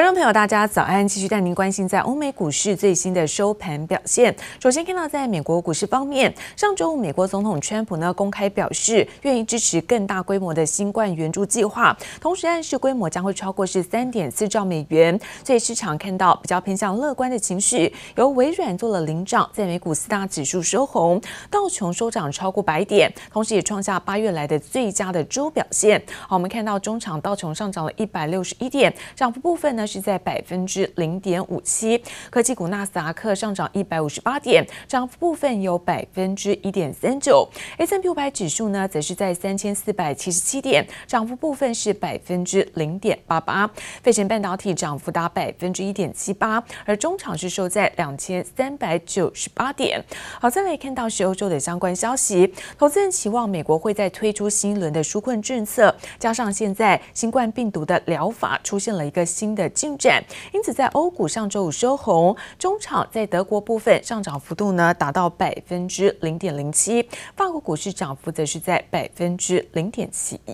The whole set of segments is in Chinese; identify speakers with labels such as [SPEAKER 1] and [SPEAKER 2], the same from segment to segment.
[SPEAKER 1] 观众朋友，大家早安！继续带您关心在欧美股市最新的收盘表现。首先看到，在美国股市方面，上周五美国总统川普呢公开表示，愿意支持更大规模的新冠援助计划，同时暗示规模将会超过是三点四兆美元。所以市场看到比较偏向乐观的情绪，由微软做了领涨，在美股四大指数收红，道琼收涨超过百点，同时也创下八月来的最佳的周表现。好，我们看到中场道琼上涨了一百六十一点，涨幅部分呢。是在百分之零点五七，科技股纳斯达克上涨一百五十八点，涨幅部分有百分之一点三九。S&P 五百指数呢，则是在三千四百七十七点，涨幅部分是百分之零点八八。费城半导体涨幅达百分之一点七八，而中场是收在两千三百九十八点。好，再来看到是欧洲的相关消息，投资人期望美国会再推出新一轮的纾困政策，加上现在新冠病毒的疗法出现了一个新的。进展，因此在欧股上周五收红，中场在德国部分上涨幅度呢达到百分之零点零七，法国股市涨幅则是在百分之零点七一。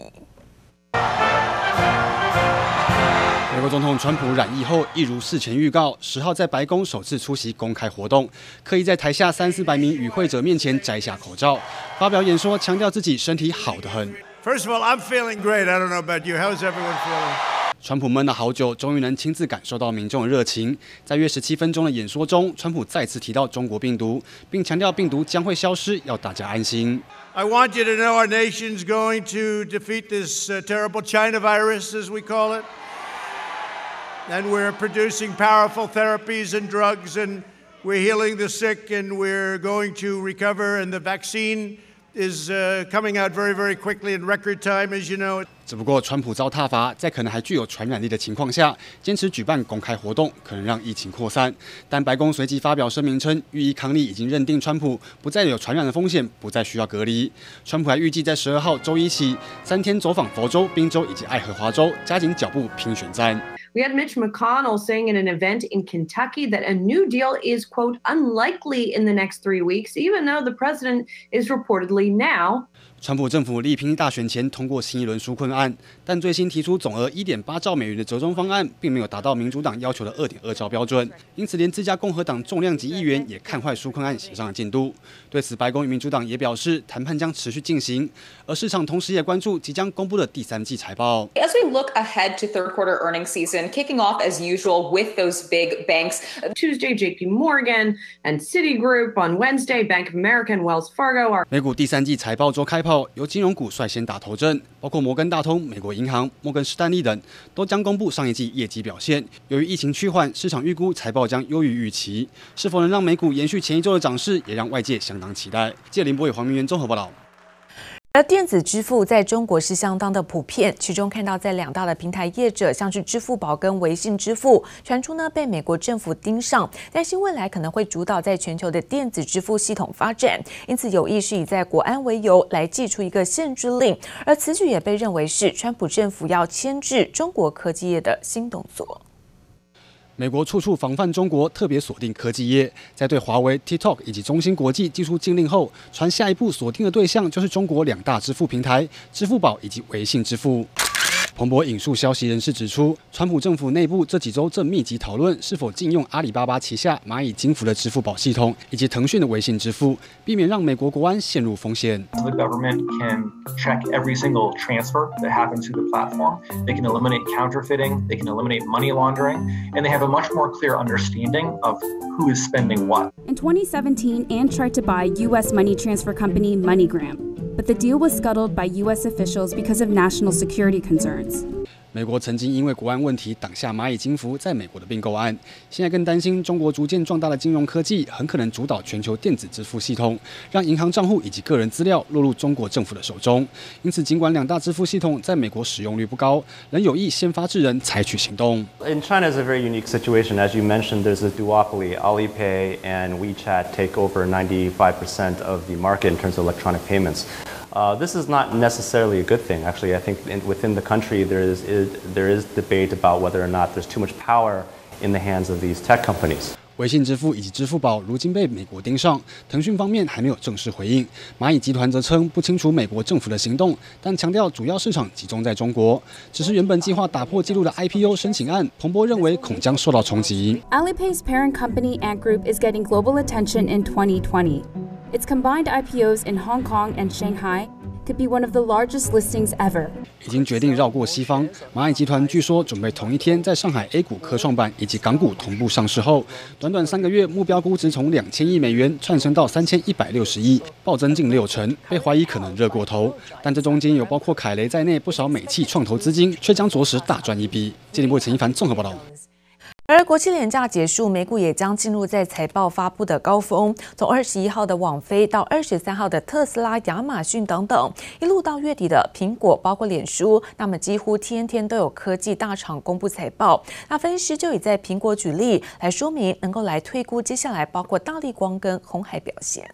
[SPEAKER 2] 美国总统川普染疫后，一如事前预告，十号在白宫首次出席公开活动，刻意在台下三四百名与会者面前摘下口罩，发表演说，强调自己身体好得很。
[SPEAKER 3] First of all, I'm feeling great. I don't know about you. How's everyone feeling?
[SPEAKER 2] 川普闷了好久，终于能亲自感受到民众的热情。在约十七分钟的演说中，川普再次提到中国病毒，并强调病毒将会消失，要大家安心。
[SPEAKER 3] I want you to know our nation's going to defeat this terrible China virus, as we call it. And we're producing powerful therapies and drugs, and we're healing the sick, and we're going to recover. And the vaccine is coming out very, very quickly in record time, as you know.
[SPEAKER 2] 只不过，川普遭踏伐，在可能还具有传染力的情况下，坚持举办公开活动，可能让疫情扩散。但白宫随即发表声明称，御医康利已经认定川普不再有传染的风险，不再需要隔离。川普还预计在十二号周一起三天走访佛州、宾州以及爱荷华州，加紧脚步拼选战。
[SPEAKER 4] We had Mitch McConnell saying in an event in Kentucky that a new deal is quote unlikely in the next three weeks, even though the president is reportedly now.
[SPEAKER 2] 川普政府力拼大选前通过新一轮纾困案，但最新提出总额一点八兆美元的折中方案，并没有达到民主党要求的二点二兆标准，因此连自家共和党重量级议员也看坏纾困案协商的进度。对此，白宫与民主党也表示，谈判将持续进行，而市场同时也关注即将公布的第三季财报。
[SPEAKER 5] As we look ahead to third quarter earnings season, kicking off as usual with those big banks.
[SPEAKER 4] Tuesday, J.P. Morgan and Citigroup. On Wednesday, Bank of America and Wells Fargo are.
[SPEAKER 2] 美股第三季财报周开炮。由金融股率先打头阵，包括摩根大通、美国银行、摩根士丹利等，都将公布上一季业绩表现。由于疫情趋缓，市场预估财报将优于预期，是否能让美股延续前一周的涨势，也让外界相当期待。记者林博宇、黄明元综合报道。
[SPEAKER 1] 而电子支付在中国是相当的普遍，其中看到在两大的平台业者，像是支付宝跟微信支付，传出呢被美国政府盯上，担心未来可能会主导在全球的电子支付系统发展，因此有意是以在国安为由来祭出一个限制令，而此举也被认为是川普政府要牵制中国科技业的新动作。
[SPEAKER 2] 美国处处防范中国，特别锁定科技业。在对华为、TikTok 以及中芯国际祭出禁令后，传下一步锁定的对象就是中国两大支付平台——支付宝以及微信支付。彭博引述消息人士指出，川普政府内部这几周正密集讨论是否禁用阿里巴巴旗下蚂蚁金服的支付宝系统，以及腾讯的微信支付，避免让美国国安陷入风险。
[SPEAKER 6] The government can check every single transfer that happens to the platform. They can eliminate counterfeiting. They can eliminate money laundering, and they have a much more clear understanding of who is spending what.
[SPEAKER 7] In 2017, Ant tried to buy U.S. money transfer company MoneyGram. But the deal was scuttled by U.S. officials because of national security concerns.
[SPEAKER 2] 美国曾经因为国安问题挡下蚂蚁金服在美国的并购案，现在更担心中国逐渐壮大的金融科技很可能主导全球电子支付系统，让银行账户以及个人资料落入中国政府的手中。因此，尽管两大支付系统在美国使用率不高，仍有意先发制人，采取行动。
[SPEAKER 8] In China is a very unique situation, as you mentioned. There's a duopoly. Alipay and WeChat take over 95% of the market in terms of electronic payments. Uh, this is not necessarily a good thing. Actually, I think in, within the country there is, is there is debate about whether or not there's too much power in the hands of these tech companies.
[SPEAKER 2] 微信支付以及支付宝如今被美国盯上，腾讯方面还没有正式回应。蚂蚁集团则称不清楚美国政府的行动，但强调主要市场集中在中国。只是原本计划打破纪录的 IPO 申请案，彭博认为恐将受到冲击。
[SPEAKER 7] Alipay's parent company Ant Group is getting global attention in 2020. Its combined IPOs in Hong Kong and Shanghai could be one of the largest listings ever.
[SPEAKER 2] 已经决定绕过西方，蚂蚁集团据说准备同一天在上海 A 股科创板以及港股同步上市后，短短三个月目标估值从两千亿美元窜升到三千一百六十亿，暴增近六成，被怀疑可能热过头。但这中间有包括凯雷在内不少美企创投资金，却将着实大赚一笔。经济部陈一凡综合报道。
[SPEAKER 1] 而国庆连假结束，美股也将进入在财报发布的高峰。从二十一号的网飞到二十三号的特斯拉、亚马逊等等，一路到月底的苹果，包括脸书，那么几乎天天都有科技大厂公布财报。那分析师就以在苹果举例来说明，能够来推估接下来包括大立光跟红海表现。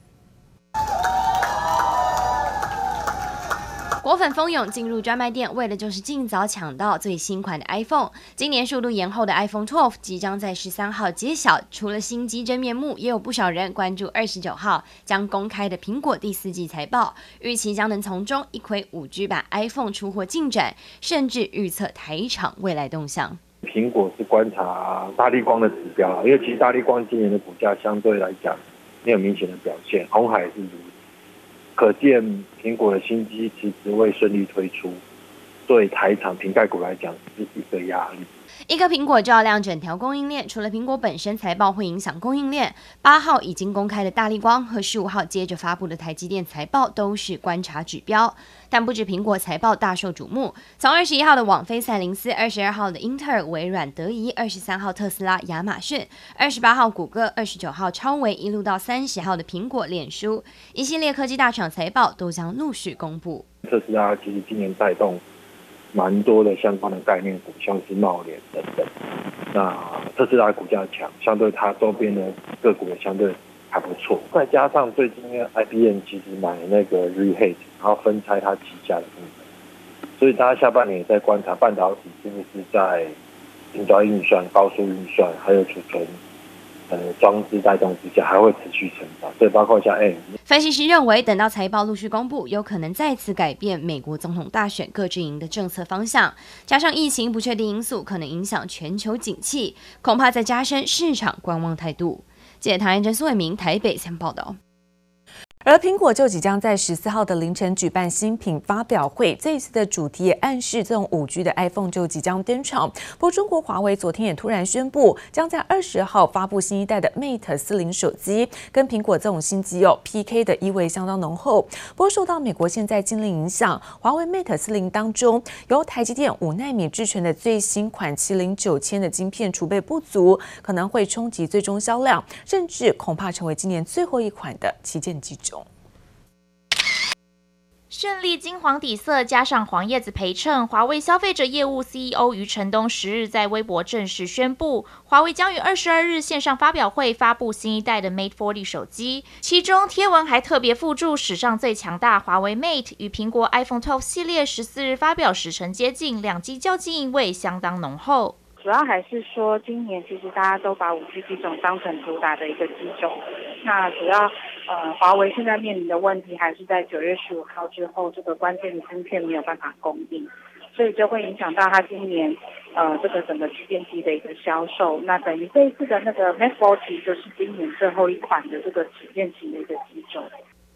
[SPEAKER 9] 果粉蜂拥进入专卖店，为的就是尽早抢到最新款的 iPhone。今年速度延后的 iPhone 12即将在十三号揭晓。除了新机真面目，也有不少人关注二十九号将公开的苹果第四季财报，预期将能从中一窥五 G 版 iPhone 出货进展，甚至预测台厂未来动向。
[SPEAKER 10] 苹果是观察大立光的指标，因为其实大立光今年的股价相对来讲没有明显的表现，红海是如。可见苹果的新机其实未顺利推出，对台厂苹概股来讲是一个压力。
[SPEAKER 9] 一个苹果照亮整条供应链，除了苹果本身财报会影响供应链，八号已经公开的大力光和十五号接着发布的台积电财报都是观察指标。但不止苹果财报大受瞩目，从二十一号的网飞赛灵思，二十二号的英特尔、微软、德仪，二十三号特斯拉、亚马逊，二十八号谷歌，二十九号超维，一路到三十号的苹果、脸书，一系列科技大厂财报都将陆续公布。
[SPEAKER 10] 特斯拉其实今年带动。蛮多的相关的概念股，像是茂联等等。那特斯拉股价强，相对它周边的个股也相对还不错。再加上最近因为 IBM 其实买那个 ReHate，然后分拆它旗下的部分，所以大家下半年也在观察半导体是不是在云端运算、高速运算还有储存。呃，装置带动之下还会持续成长，所以包括像 A。
[SPEAKER 9] 分析师认为，等到财报陆续公布，有可能再次改变美国总统大选各阵营的政策方向，加上疫情不确定因素可能影响全球景气，恐怕在加深市场观望态度。记者唐彦珍、苏伟明台北先报道。
[SPEAKER 1] 而苹果就即将在十四号的凌晨举办新品发表会，这一次的主题也暗示这种五 G 的 iPhone 就即将登场。不过，中国华为昨天也突然宣布，将在二十号发布新一代的 Mate 四零手机，跟苹果这种新机哦 PK 的意味相当浓厚。不过，受到美国现在禁令影响，华为 Mate 四零当中由台积电五纳米制成的最新款麒麟九千的晶片储备不足，可能会冲击最终销量，甚至恐怕成为今年最后一款的旗舰机种。
[SPEAKER 11] 绚丽金黄底色加上黄叶子陪衬，华为消费者业务 CEO 余承东十日在微博正式宣布，华为将于二十二日线上发表会发布新一代的 Mate 40手机。其中贴文还特别附注史上最强大华为 Mate 与苹果 iPhone 12系列十四日发表时程接近，两机较劲意味相当浓厚。
[SPEAKER 12] 主要还是说，今年其实大家都把五 G 机种当成主打的一个机种。那主要，呃，华为现在面临的问题还是在九月十五号之后，这个关键的芯片没有办法供应，所以就会影响到它今年，呃，这个整个旗舰机的一个销售。那等于这一次的那个 Mate 40就是今年最后一款的这个旗舰型的一个。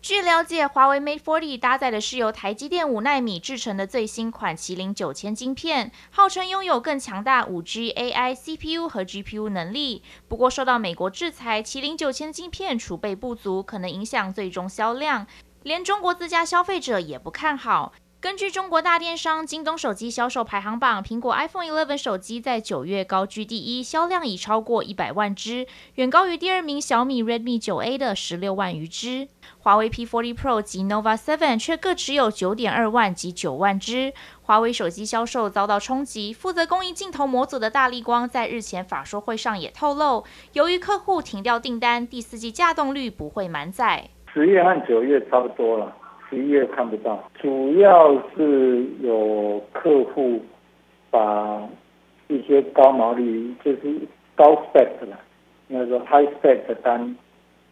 [SPEAKER 11] 据了解，华为 Mate 40搭载的是由台积电五纳米制成的最新款麒麟九千晶片，号称拥有更强大五 G AI CPU 和 GPU 能力。不过，受到美国制裁，麒麟九千晶片储备不足，可能影响最终销量。连中国自家消费者也不看好。根据中国大电商京东手机销售排行榜，苹果 iPhone 11手机在九月高居第一，销量已超过一百万只，远高于第二名小米 Redmi 9A 的十六万余只。华为 P40 Pro 及 Nova 7却各只有九点二万及九万只。华为手机销售遭到冲击，负责供应镜头模组的大力光在日前法说会上也透露，由于客户停掉订单，第四季架动率不会满载。
[SPEAKER 10] 十月和九月差不多了。十一月看不到，主要是有客户把一些高毛利，就是高 spec 的，应该说 high spec 的单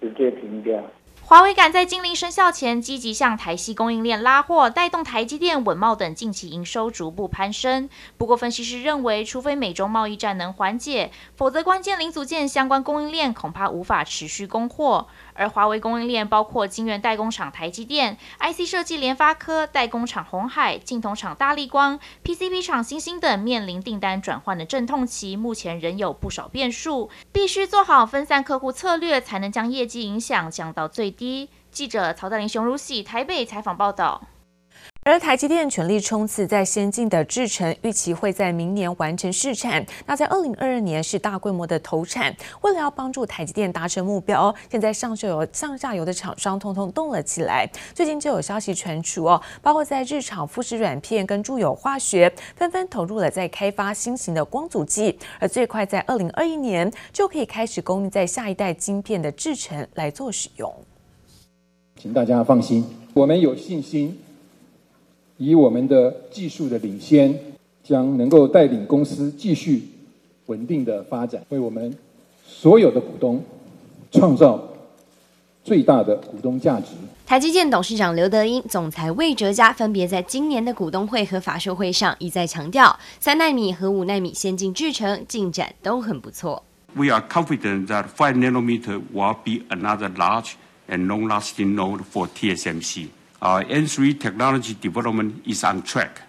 [SPEAKER 10] 直接停掉。
[SPEAKER 11] 华为赶在禁令生效前积极向台系供应链拉货，带动台积电、稳懋等近期营收逐步攀升。不过，分析师认为，除非美中贸易战能缓解，否则关键零组件相关供应链恐怕无法持续供货。而华为供应链包括晶圆代工厂台积电、IC 设计联发科、代工厂红海、镜头厂大立光、PCB 厂星星等，面临订单转换的阵痛期，目前仍有不少变数，必须做好分散客户策略，才能将业绩影响降到最低。记者曹大林、熊如喜台北采访报道。
[SPEAKER 1] 而台积电全力冲刺在先进的制程，预期会在明年完成试产。那在二零二二年是大规模的投产。为了要帮助台积电达成目标，现在上下游、上下游的厂商通通动了起来。最近就有消息传出哦，包括在日厂富士软片跟住友化学纷纷投入了在开发新型的光阻剂，而最快在二零二一年就可以开始供应在下一代晶片的制程来做使用。
[SPEAKER 13] 请大家放心，我们有信心。以我们的技术的领先，将能够带领公司继续稳定的发展，为我们所有的股东创造最大的股东价值。
[SPEAKER 9] 台积电董事长刘德英、总裁魏哲家分别在今年的股东会和法说会上一再强调，三纳米和五纳米先进制程进展都很不错。
[SPEAKER 14] We are confident that five nanometer will be another large and long-lasting node for TSMC. Our N3 technology development is on track,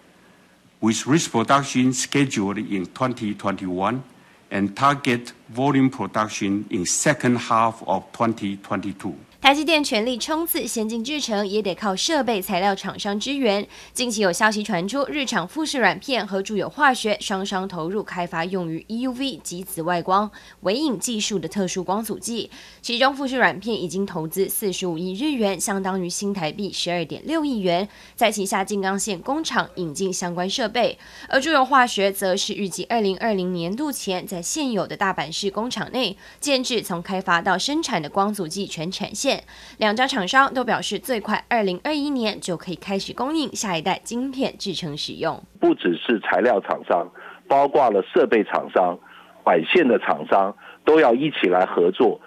[SPEAKER 14] with risk production scheduled in 2021 and target volume production in second half of 2022.
[SPEAKER 9] 台积电全力冲刺先进制程，也得靠设备材料厂商支援。近期有消息传出，日厂富士软片和住友化学双双投入开发用于 EUV 及紫外光微影技术的特殊光阻剂。其中富士软片已经投资四十五亿日元，相当于新台币十二点六亿元，在旗下静冈县工厂引进相关设备。而住友化学则是预计二零二零年度前，在现有的大阪市工厂内建置从开发到生产的光阻剂全产线。两家厂商都表示，最快二零二一年就可以开始供应下一代晶片制成使用。
[SPEAKER 10] 不只是材料厂商，包括了设备厂商、管线的厂商，都要一起来合作，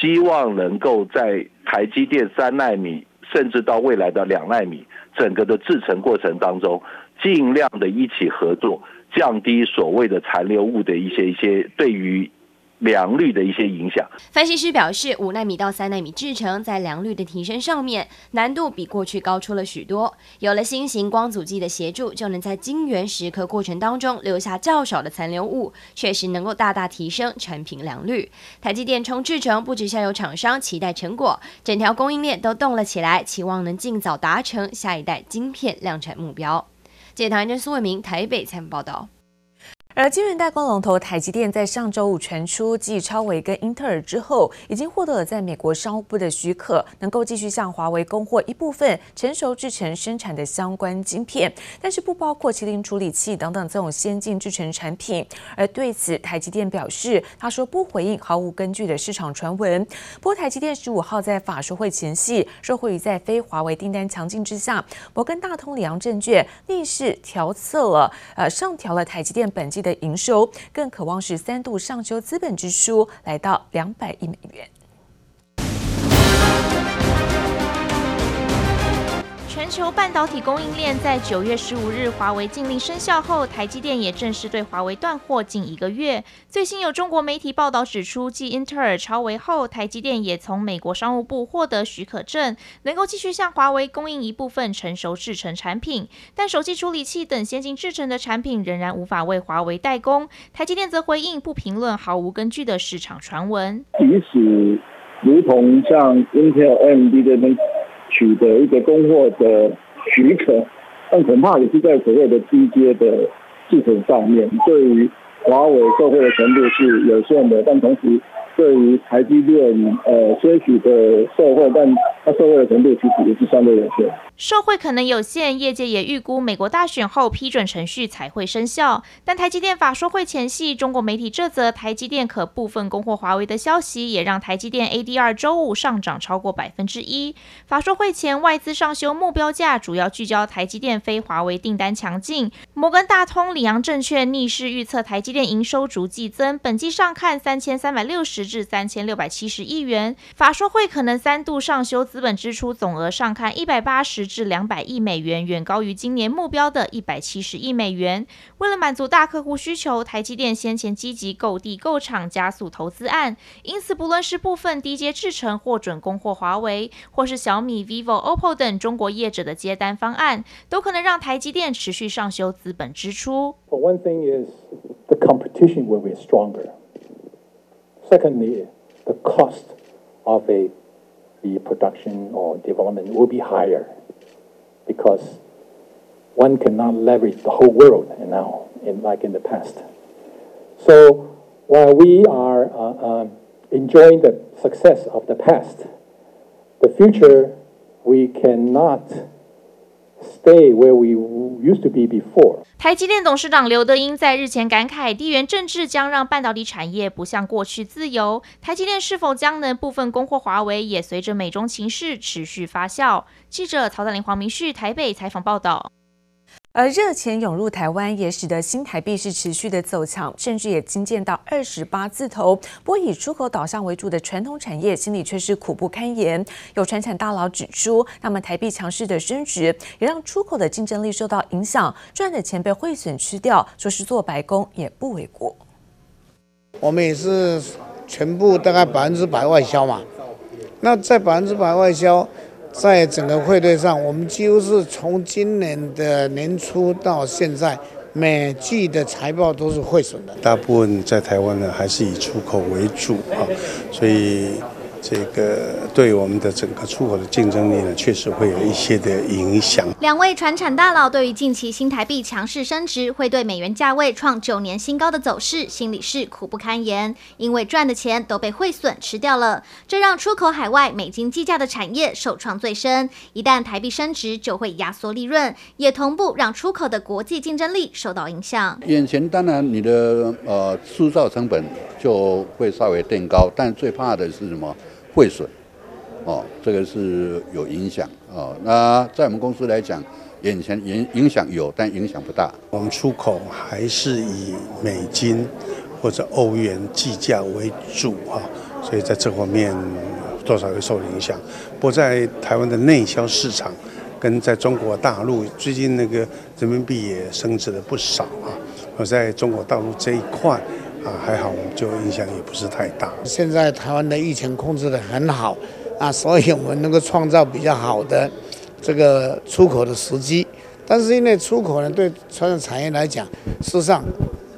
[SPEAKER 10] 希望能够在台积电三奈米，甚至到未来的两奈米，整个的制程过程当中，尽量的一起合作，降低所谓的残留物的一些一些对于。良率的一些影响。
[SPEAKER 9] 分析师表示，五纳米到三纳米制程在良率的提升上面，难度比过去高出了许多。有了新型光阻剂的协助，就能在晶圆蚀刻过程当中留下较少的残留物，确实能够大大提升产品良率。台积电冲制程，不止下游厂商期待成果，整条供应链都动了起来，期望能尽早达成下一代晶片量产目标。记者唐人苏伟明台北采访报道。
[SPEAKER 1] 而晶圆代工龙头台积电在上周五传出继超微跟英特尔之后，已经获得了在美国商务部的许可，能够继续向华为供货一部分成熟制程生产的相关晶片，但是不包括麒麟处理器等等这种先进制程产品。而对此，台积电表示，他说不回应毫无根据的市场传闻。不过，台积电十五号在法说会前夕，受惠于在非华为订单强劲之下，摩根大通里昂证券逆势调测了，呃，上调了台积电本季的营收，更渴望是三度上修资本支出，来到两百亿美元。
[SPEAKER 11] 全球半导体供应链在九月十五日华为禁令生效后，台积电也正式对华为断货近一个月。最新有中国媒体报道指出，继英特尔、超微后，台积电也从美国商务部获得许可证，能够继续向华为供应一部分成熟制程产品，但手机处理器等先进制程的产品仍然无法为华为代工。台积电则回应不评论毫无根据的市场传闻。
[SPEAKER 10] 即使如同像 Intel、AMD 这边。取得一个供货的许可，但恐怕也是在所谓的低阶的制程上面，对于华为受惠的程度是有限的，但同时对于台积电呃些许的受惠，但它受惠的程度其实也是相对有限。
[SPEAKER 11] 受惠可能有限，业界也预估美国大选后批准程序才会生效。但台积电法说会前夕，中国媒体这则台积电可部分供货华为的消息，也让台积电 ADR 周五上涨超过百分之一。法说会前，外资上修目标价，主要聚焦台积电非华为订单强劲。摩根大通、里昂证券逆势预测台积电营收逐季增，本季上看三千三百六十至三千六百七十亿元。法说会可能三度上修资本支出总额，上看一百八十。至两百亿美元，远高于今年目标的一百七十亿美元。为了满足大客户需求，台积电先前积极购地购厂，加速投资案。因此，不论是部分低阶制程获准供货华为，或是小米、vivo、OPPO 等中国业者的接单方案，都可能让台积电持续上修资本支出。
[SPEAKER 13] one thing is the competition will be stronger. Secondly, the cost of a the production or development will be higher. Because one cannot leverage the whole world now, in like in the past. So while we are uh, uh, enjoying the success of the past, the future we cannot stay where we used to be before.
[SPEAKER 11] 台积电董事长刘德英在日前感慨，地缘政治将让半导体产业不像过去自由。台积电是否将能部分供货华为，也随着美中情势持续发酵。记者曹大林、黄明旭台北采访报道。
[SPEAKER 1] 而热钱涌入台湾，也使得新台币是持续的走强，甚至也惊见到二十八字头。不过以出口导向为主的传统产业，心里却是苦不堪言。有传产大佬指出，那么台币强势的升值，也让出口的竞争力受到影响，赚的钱被汇损吃掉，说是做白工也不为过。
[SPEAKER 15] 我们也是全部大概百分之百外销嘛，那在百分之百外销。在整个汇兑上，我们几乎是从今年的年初到现在，每季的财报都是汇损的。
[SPEAKER 16] 大部分在台湾呢，还是以出口为主啊，所以。这个对我们的整个出口的竞争力呢，确实会有一些的影响。
[SPEAKER 17] 两位传产大佬对于近期新台币强势升值，会对美元价位创九年新高的走势，心里是苦不堪言。因为赚的钱都被汇损吃掉了，这让出口海外美金计价的产业受创最深。一旦台币升值，就会压缩利润，也同步让出口的国际竞争力受到影响。
[SPEAKER 18] 眼前当然你的呃制造成本就会稍微垫高，但最怕的是什么？汇损，哦，这个是有影响哦。那在我们公司来讲，眼前影影响有，但影响不大。
[SPEAKER 16] 我们出口还是以美金或者欧元计价为主哈，所以在这方面多少会受影响。不过在台湾的内销市场，跟在中国大陆最近那个人民币也升值了不少啊。而在中国大陆这一块。啊，还好，我们就影响也不是太大。
[SPEAKER 15] 现在台湾的疫情控制得很好，啊，所以我们能够创造比较好的这个出口的时机。但是因为出口呢，对传统产业来讲，事实上。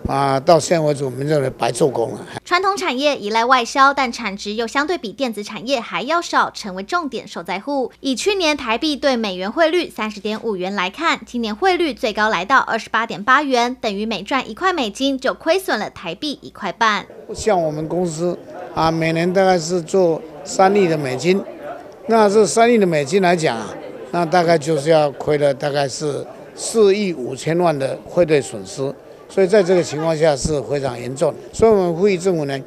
[SPEAKER 15] 啊，到现在为止，我们认为白做工了。
[SPEAKER 17] 传统产业依赖外销，但产值又相对比电子产业还要少，成为重点受灾户。以去年台币对美元汇率三十点五元来看，今年汇率最高来到二十八点八元，等于每赚一块美金就亏损了台币一块半。
[SPEAKER 15] 像我们公司啊，每年大概是做三亿的美金，那这三亿的美金来讲啊，那大概就是要亏了大概是四亿五千万的汇兑损失。所以在这个情况下是非常严重，所以我们呼吁政府呢，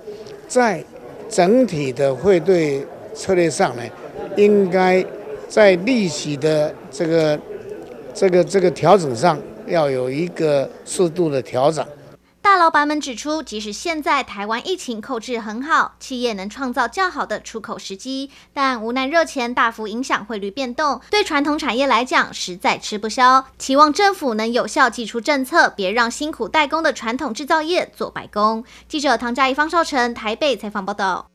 [SPEAKER 15] 在整体的汇兑策略上呢，应该在利息的这个、这个、这个调整上要有一个适度的调整。
[SPEAKER 17] 大老板们指出，即使现在台湾疫情控制很好，企业能创造较好的出口时机，但无奈热钱大幅影响汇率变动，对传统产业来讲实在吃不消。期望政府能有效祭出政策，别让辛苦代工的传统制造业做白工。记者唐佳怡、方少成台北采访报道。